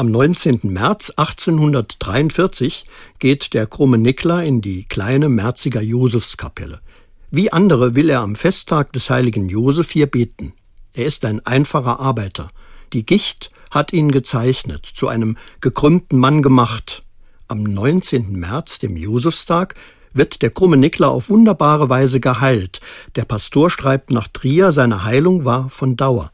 Am 19. März 1843 geht der krumme Nikla in die kleine Merziger Josefskapelle. Wie andere will er am Festtag des heiligen Josef hier beten. Er ist ein einfacher Arbeiter. Die Gicht hat ihn gezeichnet, zu einem gekrümmten Mann gemacht. Am 19. März, dem Josefstag, wird der krumme Nikla auf wunderbare Weise geheilt. Der Pastor schreibt nach Trier, seine Heilung war von Dauer.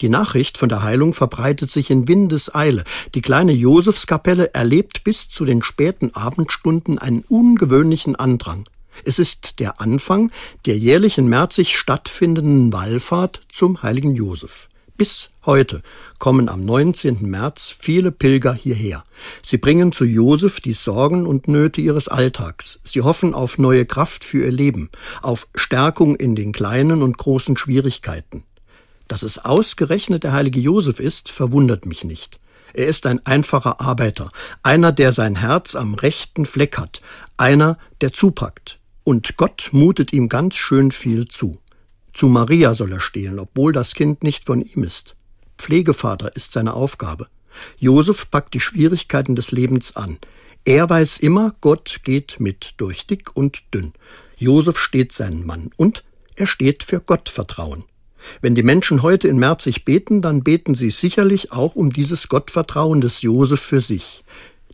Die Nachricht von der Heilung verbreitet sich in Windeseile. Die kleine Josefskapelle erlebt bis zu den späten Abendstunden einen ungewöhnlichen Andrang. Es ist der Anfang der jährlich in Merzig stattfindenden Wallfahrt zum heiligen Josef. Bis heute kommen am 19. März viele Pilger hierher. Sie bringen zu Josef die Sorgen und Nöte ihres Alltags. Sie hoffen auf neue Kraft für ihr Leben, auf Stärkung in den kleinen und großen Schwierigkeiten. Dass es ausgerechnet der heilige Josef ist, verwundert mich nicht. Er ist ein einfacher Arbeiter, einer, der sein Herz am rechten Fleck hat, einer, der zupackt. Und Gott mutet ihm ganz schön viel zu. Zu Maria soll er stehlen, obwohl das Kind nicht von ihm ist. Pflegevater ist seine Aufgabe. Josef packt die Schwierigkeiten des Lebens an. Er weiß immer, Gott geht mit durch dick und dünn. Josef steht seinen Mann und er steht für Gottvertrauen. Wenn die Menschen heute in Merzig beten, dann beten sie sicherlich auch um dieses Gottvertrauen des Josef für sich.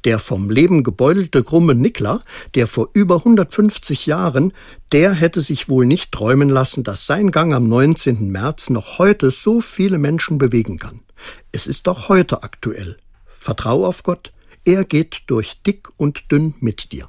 Der vom Leben gebeutelte krumme Nikla, der vor über 150 Jahren, der hätte sich wohl nicht träumen lassen, dass sein Gang am 19. März noch heute so viele Menschen bewegen kann. Es ist auch heute aktuell. Vertrau auf Gott, er geht durch dick und dünn mit dir.